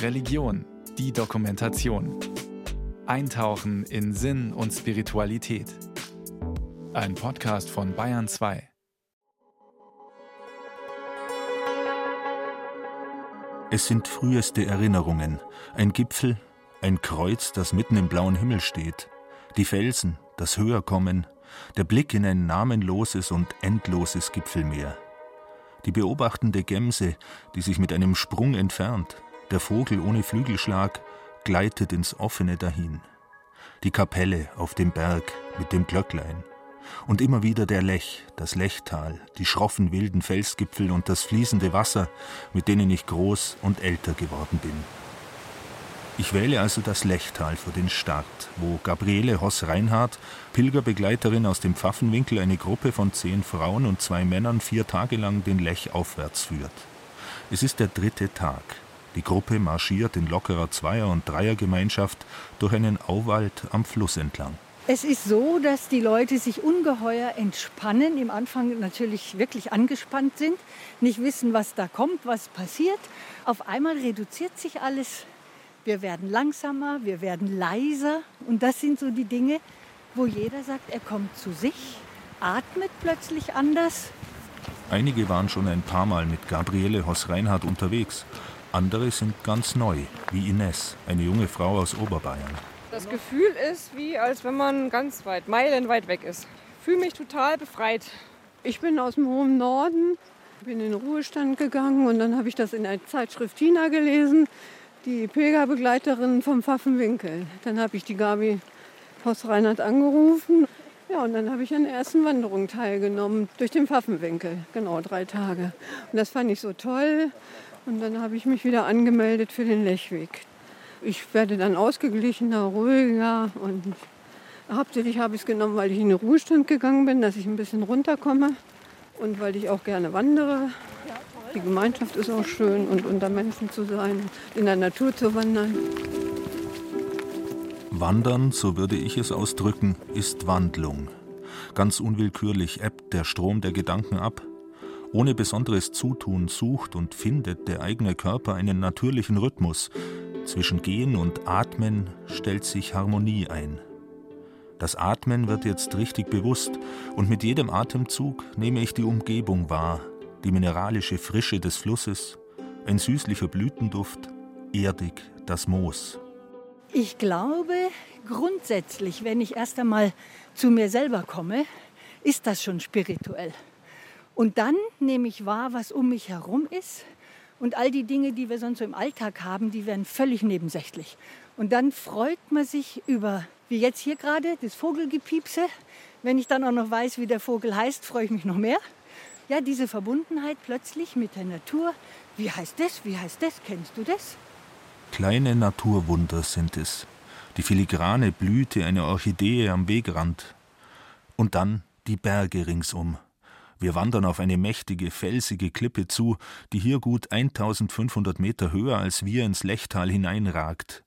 Religion, die Dokumentation. Eintauchen in Sinn und Spiritualität. Ein Podcast von Bayern 2. Es sind früheste Erinnerungen. Ein Gipfel, ein Kreuz, das mitten im blauen Himmel steht. Die Felsen, das Höherkommen, der Blick in ein namenloses und endloses Gipfelmeer. Die beobachtende Gemse, die sich mit einem Sprung entfernt, der Vogel ohne Flügelschlag, gleitet ins Offene dahin. Die Kapelle auf dem Berg mit dem Glöcklein. Und immer wieder der Lech, das Lechtal, die schroffen wilden Felsgipfel und das fließende Wasser, mit denen ich groß und älter geworden bin. Ich wähle also das Lechtal für den Start, wo Gabriele Hoss-Reinhardt, Pilgerbegleiterin aus dem Pfaffenwinkel, eine Gruppe von zehn Frauen und zwei Männern vier Tage lang den Lech aufwärts führt. Es ist der dritte Tag. Die Gruppe marschiert in lockerer Zweier- und Dreiergemeinschaft durch einen Auwald am Fluss entlang. Es ist so, dass die Leute sich ungeheuer entspannen, im Anfang natürlich wirklich angespannt sind, nicht wissen, was da kommt, was passiert. Auf einmal reduziert sich alles wir werden langsamer, wir werden leiser. Und das sind so die Dinge, wo jeder sagt, er kommt zu sich, atmet plötzlich anders. Einige waren schon ein paar Mal mit Gabriele Hoss-Reinhardt unterwegs. Andere sind ganz neu, wie Ines, eine junge Frau aus Oberbayern. Das Gefühl ist, wie als wenn man ganz weit, meilenweit weg ist. Ich fühle mich total befreit. Ich bin aus dem hohen Norden, bin in den Ruhestand gegangen und dann habe ich das in der Zeitschrift Tina gelesen die Pilgerbegleiterin vom Pfaffenwinkel. Dann habe ich die Gabi Post Reinhardt angerufen. Ja, und dann habe ich an der ersten Wanderung teilgenommen durch den Pfaffenwinkel. Genau, drei Tage. Und das fand ich so toll. Und dann habe ich mich wieder angemeldet für den Lechweg. Ich werde dann ausgeglichener, ruhiger und hauptsächlich habe ich es genommen, weil ich in den Ruhestand gegangen bin, dass ich ein bisschen runterkomme und weil ich auch gerne wandere. Die Gemeinschaft ist auch schön und unter Menschen zu sein, in der Natur zu wandern. Wandern, so würde ich es ausdrücken, ist Wandlung. Ganz unwillkürlich ebbt der Strom der Gedanken ab. Ohne besonderes Zutun sucht und findet der eigene Körper einen natürlichen Rhythmus. Zwischen Gehen und Atmen stellt sich Harmonie ein. Das Atmen wird jetzt richtig bewusst und mit jedem Atemzug nehme ich die Umgebung wahr, die mineralische Frische des Flusses, ein süßlicher Blütenduft, erdig das Moos. Ich glaube, grundsätzlich, wenn ich erst einmal zu mir selber komme, ist das schon spirituell. Und dann nehme ich wahr, was um mich herum ist. Und all die Dinge, die wir sonst so im Alltag haben, die werden völlig nebensächlich. Und dann freut man sich über, wie jetzt hier gerade, das Vogelgepiepse. Wenn ich dann auch noch weiß, wie der Vogel heißt, freue ich mich noch mehr ja, diese Verbundenheit plötzlich mit der Natur. Wie heißt das? Wie heißt das? Kennst du das? Kleine Naturwunder sind es. Die filigrane Blüte einer Orchidee am Wegrand. Und dann die Berge ringsum. Wir wandern auf eine mächtige, felsige Klippe zu, die hier gut 1500 Meter höher als wir ins Lechtal hineinragt.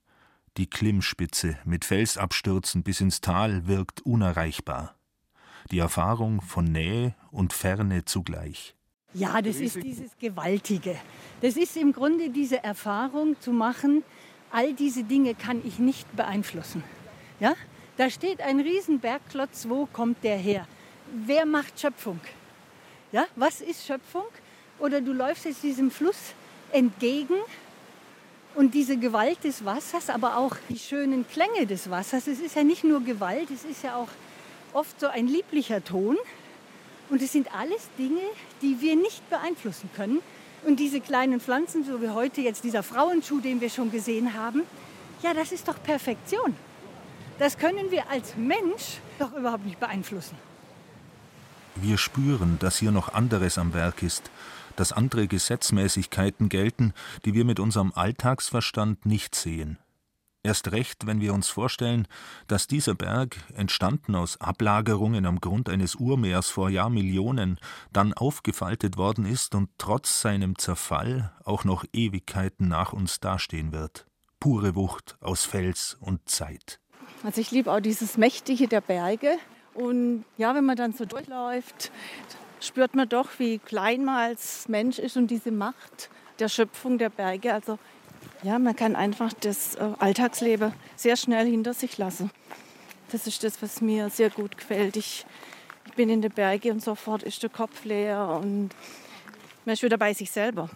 Die Klimmspitze mit Felsabstürzen bis ins Tal wirkt unerreichbar die Erfahrung von Nähe und Ferne zugleich. Ja, das ist dieses Gewaltige. Das ist im Grunde diese Erfahrung zu machen, all diese Dinge kann ich nicht beeinflussen. Ja? Da steht ein Riesenbergklotz, wo kommt der her? Wer macht Schöpfung? Ja? Was ist Schöpfung? Oder du läufst jetzt diesem Fluss entgegen und diese Gewalt des Wassers, aber auch die schönen Klänge des Wassers. Es ist ja nicht nur Gewalt, es ist ja auch oft so ein lieblicher Ton. Und es sind alles Dinge, die wir nicht beeinflussen können. Und diese kleinen Pflanzen, so wie heute jetzt dieser Frauenschuh, den wir schon gesehen haben, ja, das ist doch Perfektion. Das können wir als Mensch doch überhaupt nicht beeinflussen. Wir spüren, dass hier noch anderes am Werk ist, dass andere Gesetzmäßigkeiten gelten, die wir mit unserem Alltagsverstand nicht sehen. Erst recht, wenn wir uns vorstellen, dass dieser Berg, entstanden aus Ablagerungen am Grund eines Urmeers vor Jahrmillionen, dann aufgefaltet worden ist und trotz seinem Zerfall auch noch Ewigkeiten nach uns dastehen wird. Pure Wucht aus Fels und Zeit. Also ich liebe auch dieses Mächtige der Berge. Und ja, wenn man dann so durchläuft, spürt man doch, wie klein man als Mensch ist und diese Macht der Schöpfung der Berge. Also ja, man kann einfach das äh, Alltagsleben sehr schnell hinter sich lassen. Das ist das, was mir sehr gut gefällt. Ich, ich bin in den Bergen und sofort ist der Kopf leer und man ist wieder bei sich selber.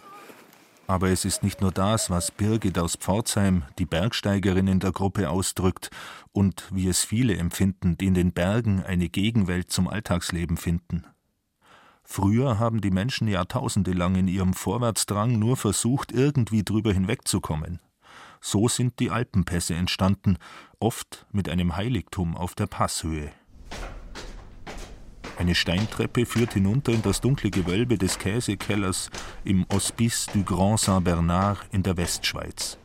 Aber es ist nicht nur das, was Birgit aus Pforzheim, die Bergsteigerin in der Gruppe, ausdrückt und wie es viele empfinden, die in den Bergen eine Gegenwelt zum Alltagsleben finden. Früher haben die Menschen Jahrtausende lang in ihrem Vorwärtsdrang nur versucht, irgendwie drüber hinwegzukommen. So sind die Alpenpässe entstanden, oft mit einem Heiligtum auf der Passhöhe. Eine Steintreppe führt hinunter in das dunkle Gewölbe des Käsekellers im Hospice du Grand Saint-Bernard in der Westschweiz.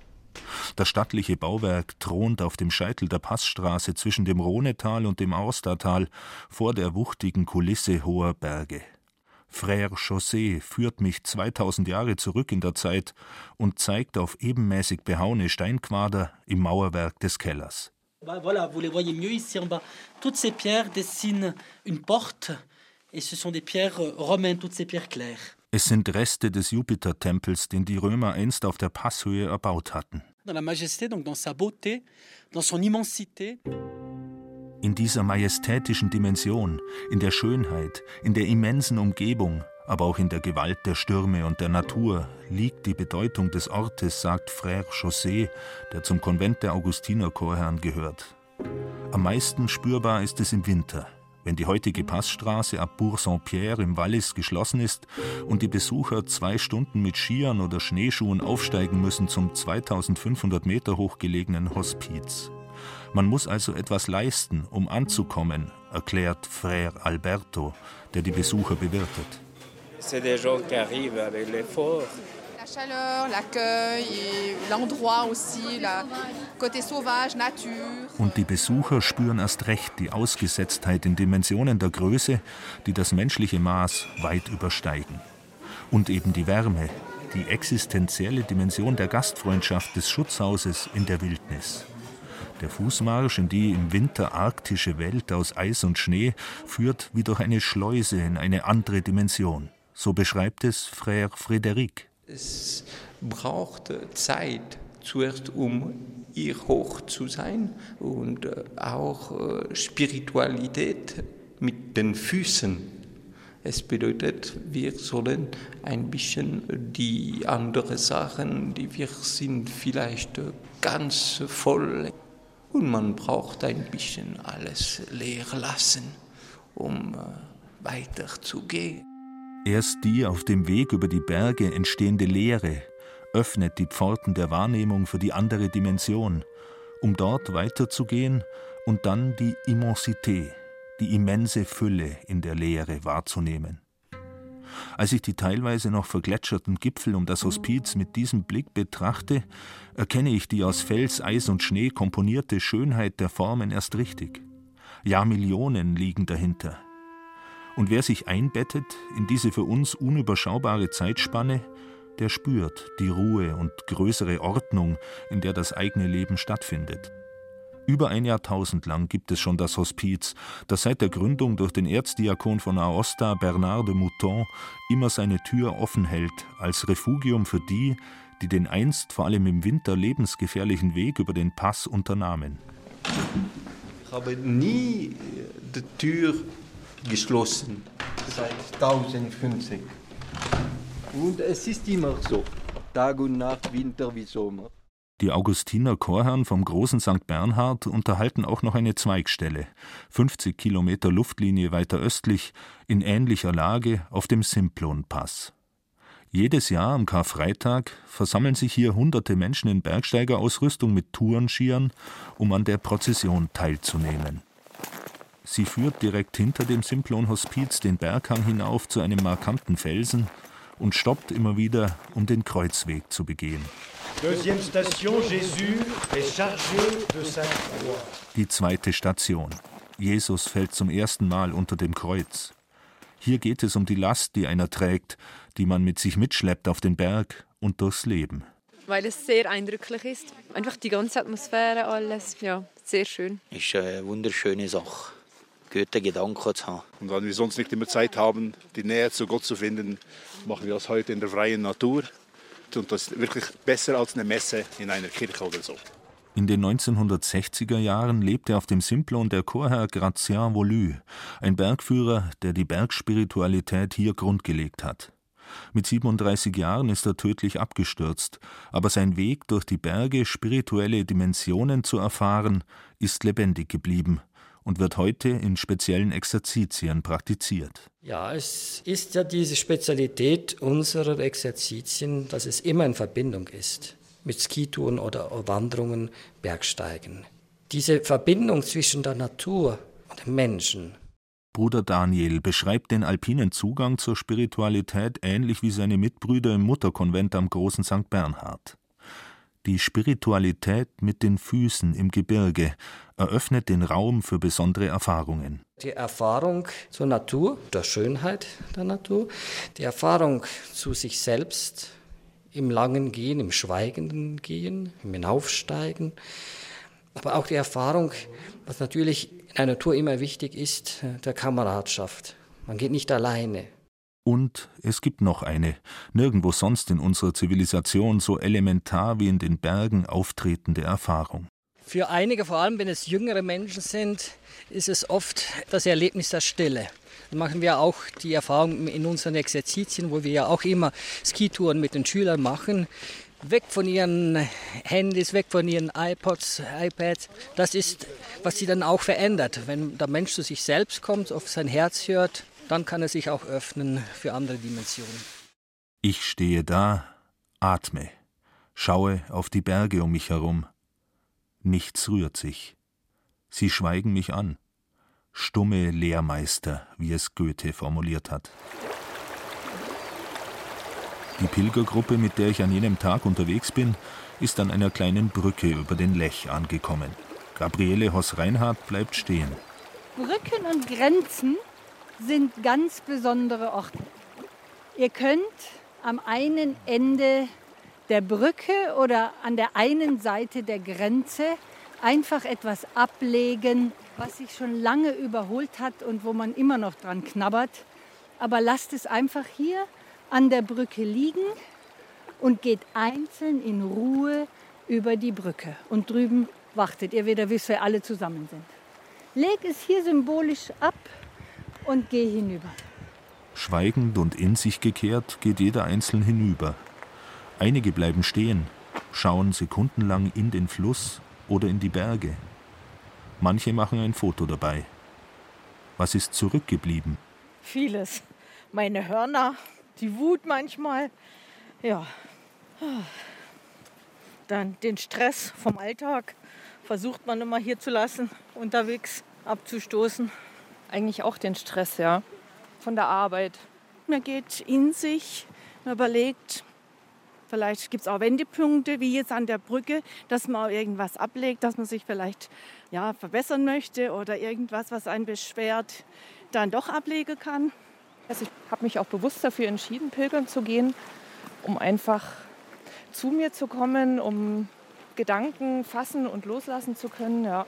Das stattliche Bauwerk thront auf dem Scheitel der Passstraße zwischen dem Rhonetal und dem Austertal vor der wuchtigen Kulisse hoher Berge. Frère Chaussee führt mich 2000 Jahre zurück in der Zeit und zeigt auf ebenmäßig behauene Steinquader im Mauerwerk des Kellers. Voilà, vous les voyez mieux ici en bas. Toutes ces pierres dessinent une porte et ce sont des pierres romaines, toutes ces pierres claires. Es sind Reste des Jupitertempels, den die Römer einst auf der Passhöhe erbaut hatten. Dans la majesté, donc dans sa beauté, dans son immensité. In dieser majestätischen Dimension, in der Schönheit, in der immensen Umgebung, aber auch in der Gewalt der Stürme und der Natur liegt die Bedeutung des Ortes, sagt Frère Chaussee, der zum Konvent der Augustinerchorherren gehört. Am meisten spürbar ist es im Winter, wenn die heutige Passstraße ab Bourg-Saint-Pierre im Wallis geschlossen ist und die Besucher zwei Stunden mit Skiern oder Schneeschuhen aufsteigen müssen zum 2500 Meter hoch gelegenen Hospiz. Man muss also etwas leisten, um anzukommen, erklärt Frère Alberto, der die Besucher bewirtet. C'est des gens qui arrivent avec l'effort. La chaleur, l'accueil, l'endroit aussi, la côté sauvage, nature. Und die Besucher spüren erst recht die Ausgesetztheit in Dimensionen der Größe, die das menschliche Maß weit übersteigen. Und eben die Wärme, die existenzielle Dimension der Gastfreundschaft des Schutzhauses in der Wildnis. Der Fußmarsch in die im Winter arktische Welt aus Eis und Schnee führt wie durch eine Schleuse in eine andere Dimension. So beschreibt es Frère Frédéric. Es braucht Zeit, zuerst um hier hoch zu sein und auch Spiritualität mit den Füßen. Es bedeutet, wir sollen ein bisschen die anderen Sachen, die wir sind, vielleicht ganz voll und man braucht ein bisschen alles leer lassen, um weiterzugehen. Erst die auf dem Weg über die Berge entstehende Leere öffnet die Pforten der Wahrnehmung für die andere Dimension, um dort weiterzugehen und dann die Immensité, die immense Fülle in der Leere wahrzunehmen. Als ich die teilweise noch vergletscherten Gipfel um das Hospiz mit diesem Blick betrachte, erkenne ich die aus Fels, Eis und Schnee komponierte Schönheit der Formen erst richtig. Jahrmillionen liegen dahinter. Und wer sich einbettet in diese für uns unüberschaubare Zeitspanne, der spürt die Ruhe und größere Ordnung, in der das eigene Leben stattfindet. Über ein Jahrtausend lang gibt es schon das Hospiz, das seit der Gründung durch den Erzdiakon von Aosta, Bernard de Mouton, immer seine Tür offen hält, als Refugium für die, die den einst vor allem im Winter lebensgefährlichen Weg über den Pass unternahmen. Ich habe nie die Tür geschlossen, seit 1050. Und es ist immer so, Tag und Nacht, Winter wie Sommer. Die Augustiner Chorherren vom großen St. Bernhard unterhalten auch noch eine Zweigstelle, 50 Kilometer Luftlinie weiter östlich, in ähnlicher Lage auf dem Simplon-Pass. Jedes Jahr am Karfreitag versammeln sich hier hunderte Menschen in Bergsteigerausrüstung mit Tourenskiern, um an der Prozession teilzunehmen. Sie führt direkt hinter dem Simplon-Hospiz den Berghang hinauf zu einem markanten Felsen und stoppt immer wieder, um den Kreuzweg zu begehen. Die zweite Station. Jesus fällt zum ersten Mal unter dem Kreuz. Hier geht es um die Last, die einer trägt, die man mit sich mitschleppt auf den Berg und durchs Leben. Weil es sehr eindrücklich ist. Einfach die ganze Atmosphäre, alles. Ja, sehr schön. Ist eine wunderschöne Sache, gute Gedanken zu haben. Und weil wir sonst nicht immer Zeit haben, die Nähe zu Gott zu finden, machen wir das heute in der freien Natur. Und das ist wirklich besser als eine Messe in einer Kirche oder so. In den 1960er Jahren lebte auf dem Simplon der Chorherr Gratien Volu, ein Bergführer, der die Bergspiritualität hier grundgelegt hat. Mit 37 Jahren ist er tödlich abgestürzt, aber sein Weg durch die Berge, spirituelle Dimensionen zu erfahren, ist lebendig geblieben und wird heute in speziellen Exerzitien praktiziert. Ja, es ist ja diese Spezialität unserer Exerzitien, dass es immer in Verbindung ist mit Skitouren oder Wanderungen, Bergsteigen. Diese Verbindung zwischen der Natur und dem Menschen. Bruder Daniel beschreibt den alpinen Zugang zur Spiritualität ähnlich wie seine Mitbrüder im Mutterkonvent am großen St. Bernhard. Die Spiritualität mit den Füßen im Gebirge eröffnet den Raum für besondere Erfahrungen. Die Erfahrung zur Natur, der Schönheit der Natur, die Erfahrung zu sich selbst, im langen Gehen, im schweigenden Gehen, im Hinaufsteigen. Aber auch die Erfahrung, was natürlich in der Natur immer wichtig ist, der Kameradschaft. Man geht nicht alleine. Und es gibt noch eine, nirgendwo sonst in unserer Zivilisation so elementar wie in den Bergen auftretende Erfahrung. Für einige, vor allem wenn es jüngere Menschen sind, ist es oft das Erlebnis der Stille machen wir auch die Erfahrung in unseren Exerzitien, wo wir ja auch immer Skitouren mit den Schülern machen. Weg von ihren Handys, weg von ihren iPods, iPads. Das ist, was sie dann auch verändert. Wenn der Mensch zu sich selbst kommt, auf sein Herz hört, dann kann er sich auch öffnen für andere Dimensionen. Ich stehe da, atme, schaue auf die Berge um mich herum. Nichts rührt sich. Sie schweigen mich an stumme Lehrmeister, wie es Goethe formuliert hat. Die Pilgergruppe, mit der ich an jenem Tag unterwegs bin, ist an einer kleinen Brücke über den Lech angekommen. Gabriele Hoss-Reinhardt bleibt stehen. Brücken und Grenzen sind ganz besondere Orte. Ihr könnt am einen Ende der Brücke oder an der einen Seite der Grenze einfach etwas ablegen, was sich schon lange überholt hat und wo man immer noch dran knabbert. Aber lasst es einfach hier an der Brücke liegen und geht einzeln in Ruhe über die Brücke. Und drüben wartet ihr wieder, bis wir alle zusammen sind. Leg es hier symbolisch ab und geh hinüber. Schweigend und in sich gekehrt geht jeder einzeln hinüber. Einige bleiben stehen, schauen sekundenlang in den Fluss oder in die Berge. Manche machen ein Foto dabei. Was ist zurückgeblieben? Vieles. Meine Hörner, die Wut manchmal. Ja. Dann den Stress vom Alltag versucht man immer hier zu lassen, unterwegs abzustoßen. Eigentlich auch den Stress, ja. Von der Arbeit. Man geht in sich, man überlegt, Vielleicht gibt es auch Wendepunkte, wie jetzt an der Brücke, dass man irgendwas ablegt, dass man sich vielleicht ja, verbessern möchte oder irgendwas, was einen beschwert, dann doch ablegen kann. Also ich habe mich auch bewusst dafür entschieden, pilgern zu gehen, um einfach zu mir zu kommen, um Gedanken fassen und loslassen zu können ja,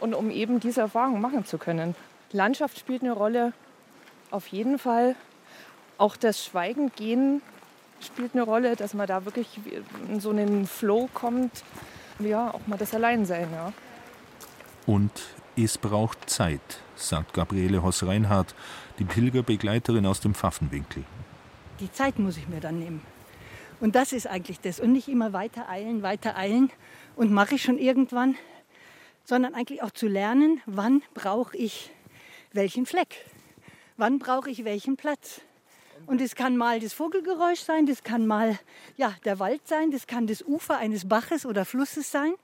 und um eben diese Erfahrung machen zu können. Landschaft spielt eine Rolle, auf jeden Fall. Auch das Schweigen gehen spielt eine Rolle, dass man da wirklich in so einen Flow kommt. Ja, auch mal das Alleinsein, ja. Und es braucht Zeit, sagt Gabriele Hoss-Reinhardt, die Pilgerbegleiterin aus dem Pfaffenwinkel. Die Zeit muss ich mir dann nehmen. Und das ist eigentlich das. Und nicht immer weiter eilen, weiter eilen und mache ich schon irgendwann, sondern eigentlich auch zu lernen, wann brauche ich welchen Fleck, wann brauche ich welchen Platz. Und es kann mal das Vogelgeräusch sein, das kann mal ja, der Wald sein, das kann das Ufer eines Baches oder Flusses sein.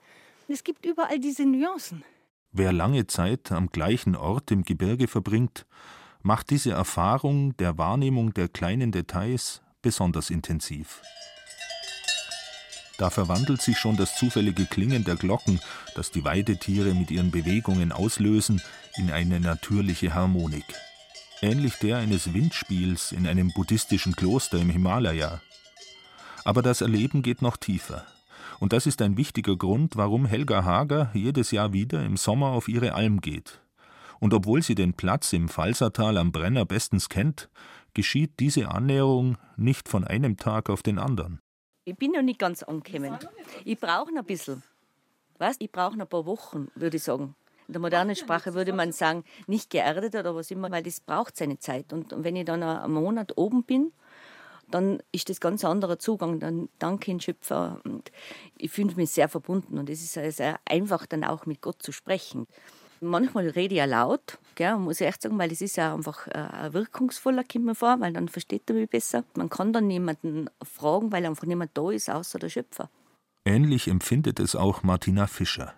Es gibt überall diese Nuancen. Wer lange Zeit am gleichen Ort im Gebirge verbringt, macht diese Erfahrung der Wahrnehmung der kleinen Details besonders intensiv. Da verwandelt sich schon das zufällige Klingen der Glocken, das die Weidetiere mit ihren Bewegungen auslösen, in eine natürliche Harmonik ähnlich der eines Windspiels in einem buddhistischen Kloster im Himalaya. Aber das Erleben geht noch tiefer. Und das ist ein wichtiger Grund, warum Helga Hager jedes Jahr wieder im Sommer auf ihre Alm geht. Und obwohl sie den Platz im Falsertal am Brenner bestens kennt, geschieht diese Annäherung nicht von einem Tag auf den anderen. Ich bin noch nicht ganz angekommen. Ich brauche noch ein bisschen. Was? Ich brauche noch ein paar Wochen, würde ich sagen. In der modernen Sprache würde man sagen, nicht geerdet oder was immer, weil das braucht seine Zeit. Und wenn ich dann einen Monat oben bin, dann ist das ganz anderer Zugang. Dann danke den Schöpfer. Und ich fühle mich sehr verbunden und es ist sehr einfach, dann auch mit Gott zu sprechen. Manchmal rede ich ja laut, gell, muss ich echt sagen, weil es ist ja einfach äh, wirkungsvoller, kommt mir vor, weil dann versteht er mich besser. Man kann dann niemanden fragen, weil einfach niemand da ist, außer der Schöpfer. Ähnlich empfindet es auch Martina Fischer.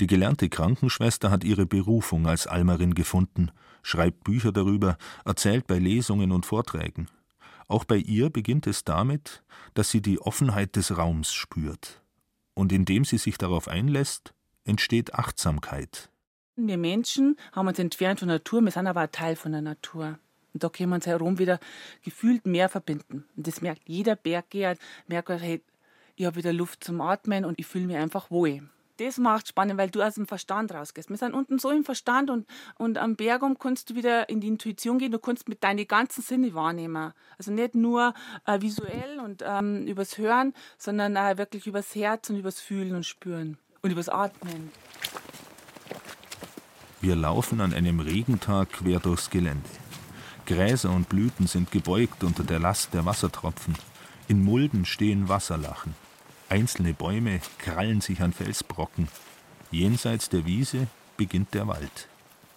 Die gelernte Krankenschwester hat ihre Berufung als Almerin gefunden, schreibt Bücher darüber, erzählt bei Lesungen und Vorträgen. Auch bei ihr beginnt es damit, dass sie die Offenheit des Raums spürt. Und indem sie sich darauf einlässt, entsteht Achtsamkeit. Wir Menschen haben uns entfernt von der Natur, wir sind aber ein Teil von der Natur. Und da können wir uns herum wieder gefühlt mehr verbinden. Und das merkt jeder Berggeher, merkt, hey, ich habe wieder Luft zum Atmen und ich fühle mich einfach wohl das macht spannend, weil du aus dem Verstand rausgehst. Wir sind unten so im Verstand und, und am Bergum kannst du wieder in die Intuition gehen. Du kannst mit deinen ganzen Sinne wahrnehmen. Also nicht nur äh, visuell und ähm, übers Hören, sondern äh, wirklich übers Herz und übers Fühlen und Spüren und übers Atmen. Wir laufen an einem Regentag quer durchs Gelände. Gräser und Blüten sind gebeugt unter der Last der Wassertropfen. In Mulden stehen Wasserlachen. Einzelne Bäume krallen sich an Felsbrocken. Jenseits der Wiese beginnt der Wald.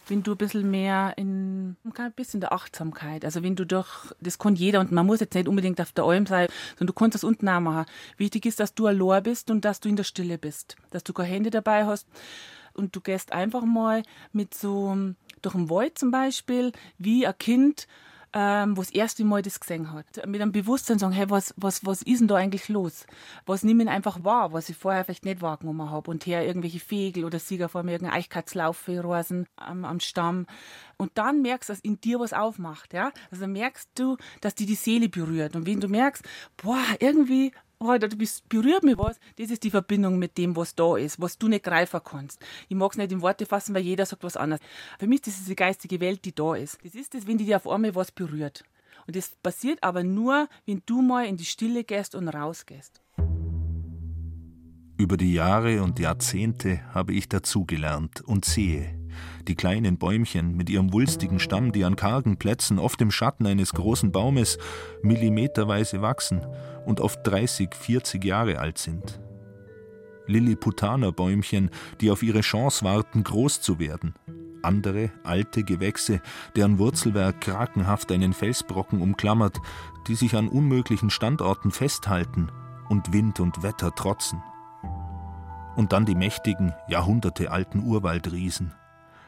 Wenn du ein bisschen mehr in, ein bisschen der Achtsamkeit, also wenn du doch, das kann jeder und man muss jetzt nicht unbedingt auf der Alm sein, sondern du kannst das unten auch machen. Wichtig ist, dass du allein bist und dass du in der Stille bist, dass du keine Hände dabei hast und du gehst einfach mal mit so, durch den Wald zum Beispiel, wie ein Kind, ähm, wo das erste Mal das gesehen hat. Mit einem Bewusstsein sagen, hey, was, was, was ist denn da eigentlich los? Was nehme ich einfach wahr, was ich vorher vielleicht nicht wahrgenommen habe. Und her irgendwelche Vögel oder Sieger vor mir, irgendein Eichkatzlaufe, Rosen am, am Stamm. Und dann merkst du, dass in dir was aufmacht. Ja? Also merkst du, dass die die Seele berührt. Und wenn du merkst, boah, irgendwie oh, du bist, berührt mich was, das ist die Verbindung mit dem, was da ist, was du nicht greifen kannst. Ich mag es nicht in Worte fassen, weil jeder sagt was anderes. Für mich ist das diese geistige Welt, die da ist. Das ist das, wenn die dir auf einmal was berührt. Und das passiert aber nur, wenn du mal in die Stille gehst und rausgehst. Über die Jahre und Jahrzehnte habe ich dazugelernt und sehe, die kleinen Bäumchen mit ihrem wulstigen Stamm, die an kargen Plätzen, oft im Schatten eines großen Baumes, millimeterweise wachsen und oft 30, 40 Jahre alt sind. Lilliputaner-Bäumchen, die auf ihre Chance warten, groß zu werden. Andere alte Gewächse, deren Wurzelwerk krakenhaft einen Felsbrocken umklammert, die sich an unmöglichen Standorten festhalten und Wind und Wetter trotzen. Und dann die mächtigen, jahrhundertealten Urwaldriesen,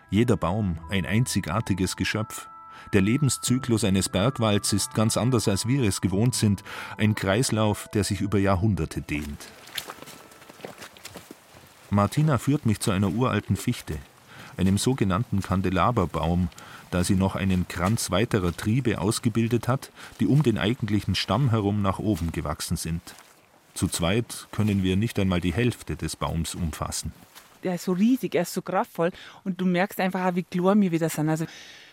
jeder Baum ein einzigartiges Geschöpf. Der Lebenszyklus eines Bergwalds ist ganz anders, als wir es gewohnt sind, ein Kreislauf, der sich über Jahrhunderte dehnt. Martina führt mich zu einer uralten Fichte, einem sogenannten Kandelaberbaum, da sie noch einen Kranz weiterer Triebe ausgebildet hat, die um den eigentlichen Stamm herum nach oben gewachsen sind. Zu zweit können wir nicht einmal die Hälfte des Baums umfassen er ist so riesig, er ist so kraftvoll und du merkst einfach, wie klar wir wieder sind. Also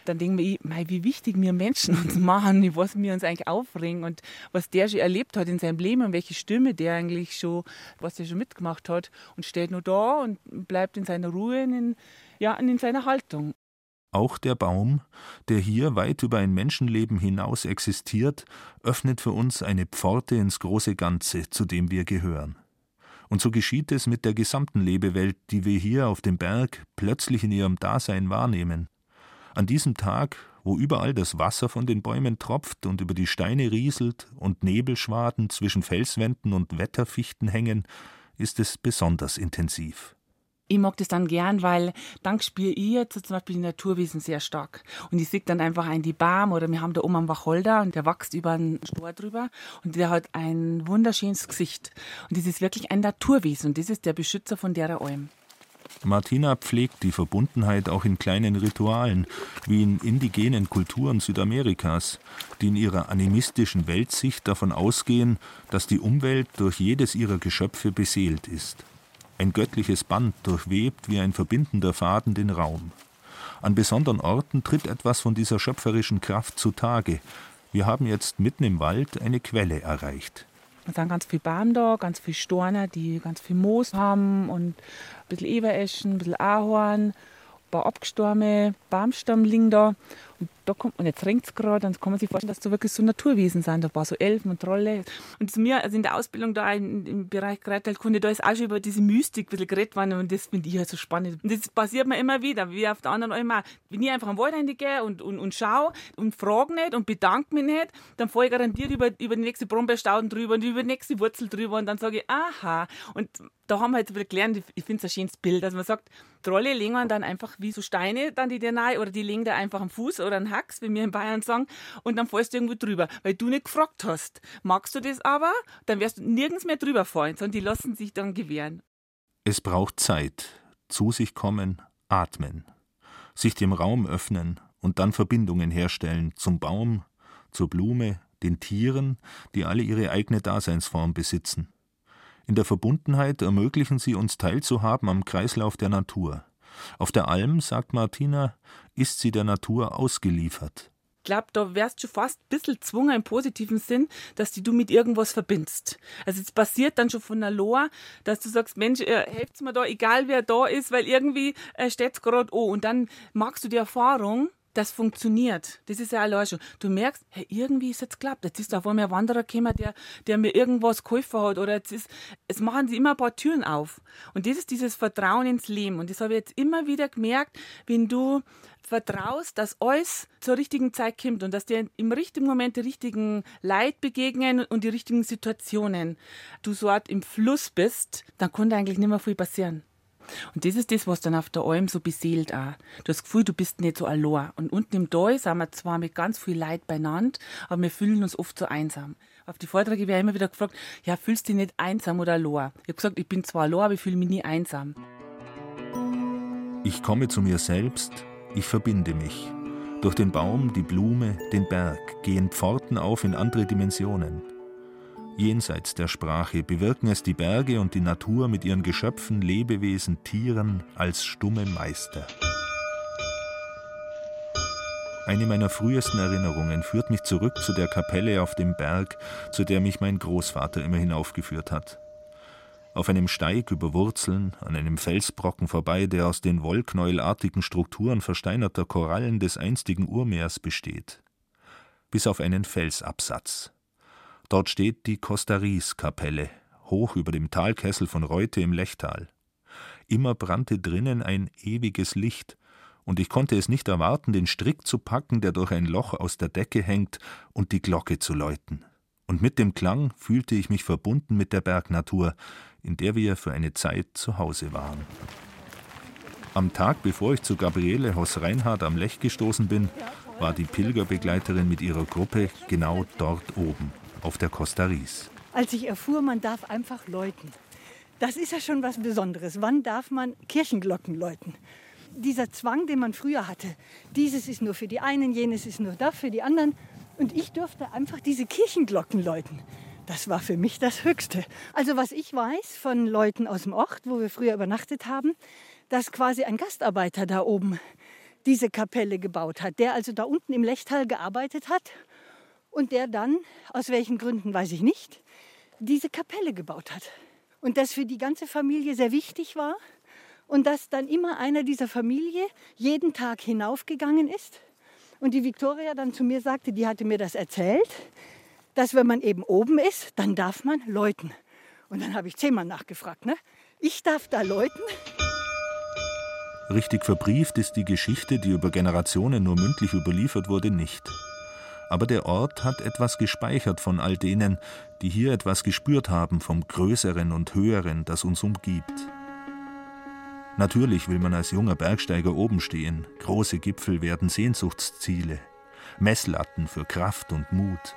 dann denken wir, wie wichtig wir Menschen uns machen, was wir uns eigentlich aufregen und was der schon erlebt hat in seinem Leben und welche Stimme der eigentlich schon, was er schon mitgemacht hat und steht nur da und bleibt in seiner Ruhe, in, ja, in seiner Haltung. Auch der Baum, der hier weit über ein Menschenleben hinaus existiert, öffnet für uns eine Pforte ins große Ganze, zu dem wir gehören. Und so geschieht es mit der gesamten Lebewelt, die wir hier auf dem Berg plötzlich in ihrem Dasein wahrnehmen. An diesem Tag, wo überall das Wasser von den Bäumen tropft und über die Steine rieselt und Nebelschwaden zwischen Felswänden und Wetterfichten hängen, ist es besonders intensiv ich mag das dann gern, weil dann spiele ich jetzt zum Beispiel die Naturwesen sehr stark. Und ich sehe dann einfach ein die Baum oder wir haben da oben einen Wacholder und der wächst über einen Stor drüber und der hat ein wunderschönes Gesicht. Und das ist wirklich ein Naturwesen und das ist der Beschützer von der Alm. Martina pflegt die Verbundenheit auch in kleinen Ritualen, wie in indigenen Kulturen Südamerikas, die in ihrer animistischen Weltsicht davon ausgehen, dass die Umwelt durch jedes ihrer Geschöpfe beseelt ist. Ein göttliches Band durchwebt wie ein verbindender Faden den Raum. An besonderen Orten tritt etwas von dieser schöpferischen Kraft zutage. Wir haben jetzt mitten im Wald eine Quelle erreicht. Es sind ganz viele Bäume da, ganz viele Storner, die ganz viel Moos haben und ein bisschen Ebereschen, ein bisschen Ahorn, ein paar abgestorbene Baumstamm liegen da. Und da kommt man, jetzt ringt es gerade, dann kann man sich vorstellen, dass da wirklich so Naturwesen sind. Da war so Elfen und Trolle. Und zu mir, also in der Ausbildung da in, im Bereich Kreitelkunde, da ist auch schon über diese Mystik ein bisschen geredet worden und das finde ich halt so spannend. Und das passiert mir immer wieder, wie auf der anderen Alm. Wenn ich einfach am Wald reingehe und, und, und schaue und frage nicht und bedanke mich nicht, dann fahre ich garantiert über, über die nächste Brombeerstauden drüber und über die nächste Wurzel drüber und dann sage ich, aha. Und da haben wir jetzt wieder gelernt, ich finde es ein schönes Bild, dass man sagt, Trolle legen dann einfach wie so Steine dann die dir nahe oder die legen da einfach am Fuß oder einen Hax, wie wir in Bayern sagen, und dann fällst du irgendwo drüber, weil du nicht gefragt hast. Magst du das aber, dann wirst du nirgends mehr drüber fallen, sondern die lassen sich dann gewähren. Es braucht Zeit, zu sich kommen, atmen, sich dem Raum öffnen und dann Verbindungen herstellen zum Baum, zur Blume, den Tieren, die alle ihre eigene Daseinsform besitzen. In der Verbundenheit ermöglichen sie uns teilzuhaben am Kreislauf der Natur. Auf der Alm, sagt Martina, ist sie der Natur ausgeliefert. Ich glaube, da wärst du fast ein bisschen gezwungen im positiven Sinn, dass die du mit irgendwas verbindest. Also es passiert dann schon von der Loa, dass du sagst, Mensch, äh, helft's mir da, egal wer da ist, weil irgendwie äh, steht's gerade oh und dann magst du die Erfahrung, das funktioniert. Das ist ja schon. Du merkst, hey, irgendwie ist jetzt klappt. Jetzt ist da vor mir ein Wanderer gekommen, der, der mir irgendwas geholfen hat. Oder jetzt ist, es machen sie immer ein paar Türen auf. Und das ist dieses Vertrauen ins Leben. Und das habe ich jetzt immer wieder gemerkt, wenn du vertraust, dass alles zur richtigen Zeit kommt und dass dir im richtigen Moment die richtigen Leid begegnen und die richtigen Situationen. Du so im Fluss bist, dann kann da eigentlich nicht mehr viel passieren. Und das ist das, was dann auf der Alm so beseelt auch. Du hast das Gefühl, du bist nicht so allein. Und unten im Tal sind wir zwar mit ganz viel Leid beieinander, aber wir fühlen uns oft so einsam. Auf die Vorträge werde ich immer wieder gefragt, ja, fühlst du dich nicht einsam oder allein? Ich habe gesagt, ich bin zwar allein, aber ich fühle mich nie einsam. Ich komme zu mir selbst, ich verbinde mich. Durch den Baum, die Blume, den Berg gehen Pforten auf in andere Dimensionen. Jenseits der Sprache bewirken es die Berge und die Natur mit ihren Geschöpfen, Lebewesen, Tieren als stumme Meister. Eine meiner frühesten Erinnerungen führt mich zurück zu der Kapelle auf dem Berg, zu der mich mein Großvater immer hinaufgeführt hat. Auf einem Steig über Wurzeln, an einem Felsbrocken vorbei, der aus den wollknäuelartigen Strukturen versteinerter Korallen des einstigen Urmeers besteht. Bis auf einen Felsabsatz. Dort steht die Costa-Ries-Kapelle, hoch über dem Talkessel von Reute im Lechtal. Immer brannte drinnen ein ewiges Licht, und ich konnte es nicht erwarten, den Strick zu packen, der durch ein Loch aus der Decke hängt, und die Glocke zu läuten. Und mit dem Klang fühlte ich mich verbunden mit der Bergnatur, in der wir für eine Zeit zu Hause waren. Am Tag, bevor ich zu Gabriele Hoss-Reinhardt am Lech gestoßen bin, war die Pilgerbegleiterin mit ihrer Gruppe genau dort oben auf der Costa Ries. Als ich erfuhr, man darf einfach läuten. Das ist ja schon was Besonderes. Wann darf man Kirchenglocken läuten? Dieser Zwang, den man früher hatte, dieses ist nur für die einen, jenes ist nur da für die anderen. Und ich durfte einfach diese Kirchenglocken läuten. Das war für mich das Höchste. Also was ich weiß von Leuten aus dem Ort, wo wir früher übernachtet haben, dass quasi ein Gastarbeiter da oben diese Kapelle gebaut hat, der also da unten im Lechtal gearbeitet hat und der dann, aus welchen Gründen weiß ich nicht, diese Kapelle gebaut hat. Und das für die ganze Familie sehr wichtig war und dass dann immer einer dieser Familie jeden Tag hinaufgegangen ist und die Viktoria dann zu mir sagte, die hatte mir das erzählt, dass wenn man eben oben ist, dann darf man läuten. Und dann habe ich zehnmal nachgefragt, ne? Ich darf da läuten? Richtig verbrieft ist die Geschichte, die über Generationen nur mündlich überliefert wurde, nicht aber der Ort hat etwas gespeichert von all denen, die hier etwas gespürt haben vom Größeren und Höheren, das uns umgibt. Natürlich will man als junger Bergsteiger oben stehen, große Gipfel werden Sehnsuchtsziele, Messlatten für Kraft und Mut.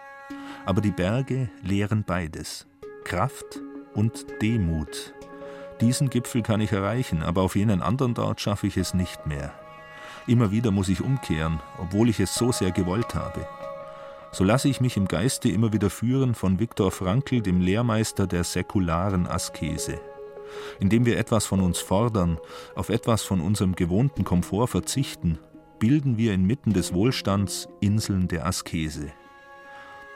Aber die Berge lehren beides, Kraft und Demut. Diesen Gipfel kann ich erreichen, aber auf jenen anderen dort schaffe ich es nicht mehr. Immer wieder muss ich umkehren, obwohl ich es so sehr gewollt habe so lasse ich mich im Geiste immer wieder führen von Viktor Frankl, dem Lehrmeister der säkularen Askese. Indem wir etwas von uns fordern, auf etwas von unserem gewohnten Komfort verzichten, bilden wir inmitten des Wohlstands Inseln der Askese.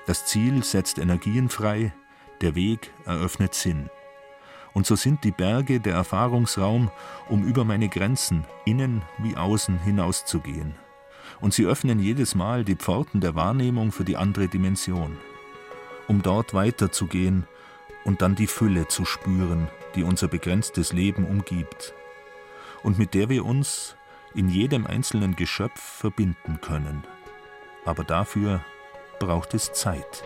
Das Ziel setzt Energien frei, Der Weg eröffnet Sinn. Und so sind die Berge der Erfahrungsraum, um über meine Grenzen, innen wie außen, hinauszugehen. Und sie öffnen jedes Mal die Pforten der Wahrnehmung für die andere Dimension. Um dort weiterzugehen und dann die Fülle zu spüren, die unser begrenztes Leben umgibt und mit der wir uns in jedem einzelnen Geschöpf verbinden können. Aber dafür braucht es Zeit.